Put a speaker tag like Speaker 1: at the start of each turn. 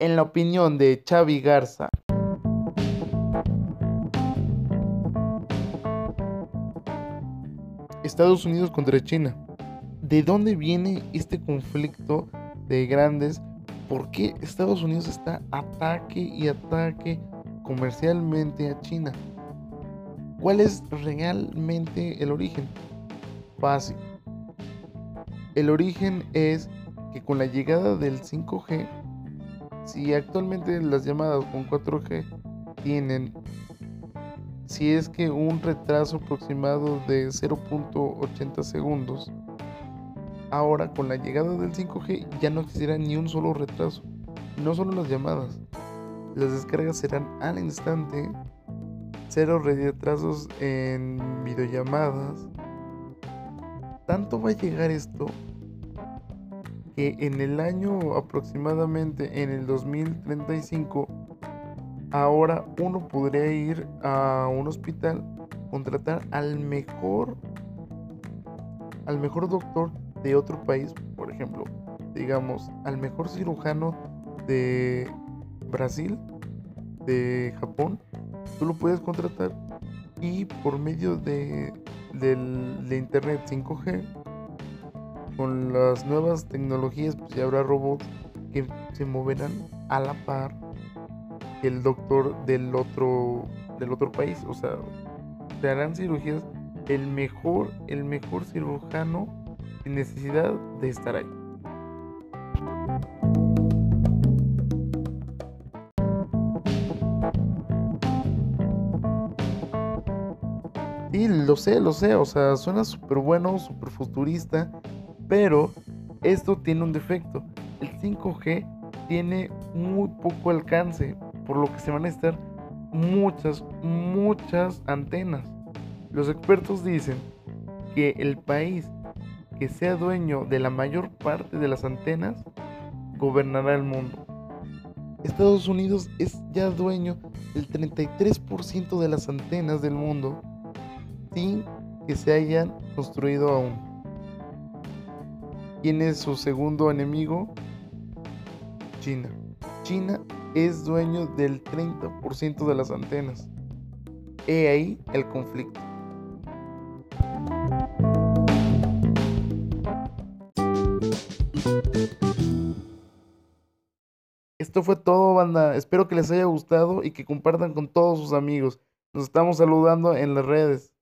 Speaker 1: En la opinión de Xavi Garza, Estados Unidos contra China. ¿De dónde viene este conflicto de grandes? ¿Por qué Estados Unidos está ataque y ataque comercialmente a China? ¿Cuál es realmente el origen? Fácil. El origen es que con la llegada del 5G, si actualmente las llamadas con 4G tienen si es que un retraso aproximado de 0.80 segundos. Ahora con la llegada del 5G ya no existirá ni un solo retraso. No solo las llamadas. Las descargas serán al instante. Cero retrasos en videollamadas. Tanto va a llegar esto en el año aproximadamente en el 2035 ahora uno podría ir a un hospital, contratar al mejor, al mejor doctor de otro país, por ejemplo, digamos, al mejor cirujano de Brasil, de Japón, tú lo puedes contratar y por medio de, de internet 5G, con las nuevas tecnologías, pues ya habrá robots que se moverán a la par el doctor del otro del otro país, o sea, te harán cirugías el mejor el mejor cirujano sin necesidad de estar ahí. Sí, lo sé, lo sé, o sea, suena súper bueno, súper futurista, pero esto tiene un defecto. El 5G tiene muy poco alcance, por lo que se van a necesitar muchas, muchas antenas. Los expertos dicen que el país que sea dueño de la mayor parte de las antenas gobernará el mundo. Estados Unidos es ya dueño del 33% de las antenas del mundo sin que se hayan construido aún. ¿Quién es su segundo enemigo? China. China es dueño del 30% de las antenas. He ahí el conflicto. Esto fue todo, banda. Espero que les haya gustado y que compartan con todos sus amigos. Nos estamos saludando en las redes.